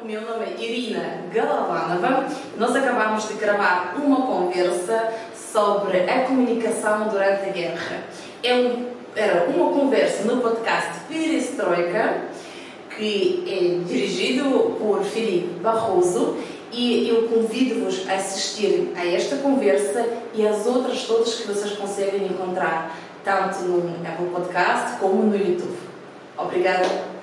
o meu nome é Irina Galavanova. Nós acabamos de gravar uma conversa sobre a comunicação durante a guerra. É era uma conversa no podcast Perestroika, que é dirigido por Filipe Barroso e eu convido-vos a assistir a esta conversa e às outras todas que vocês conseguem encontrar, tanto no Apple Podcast como no YouTube. Obrigada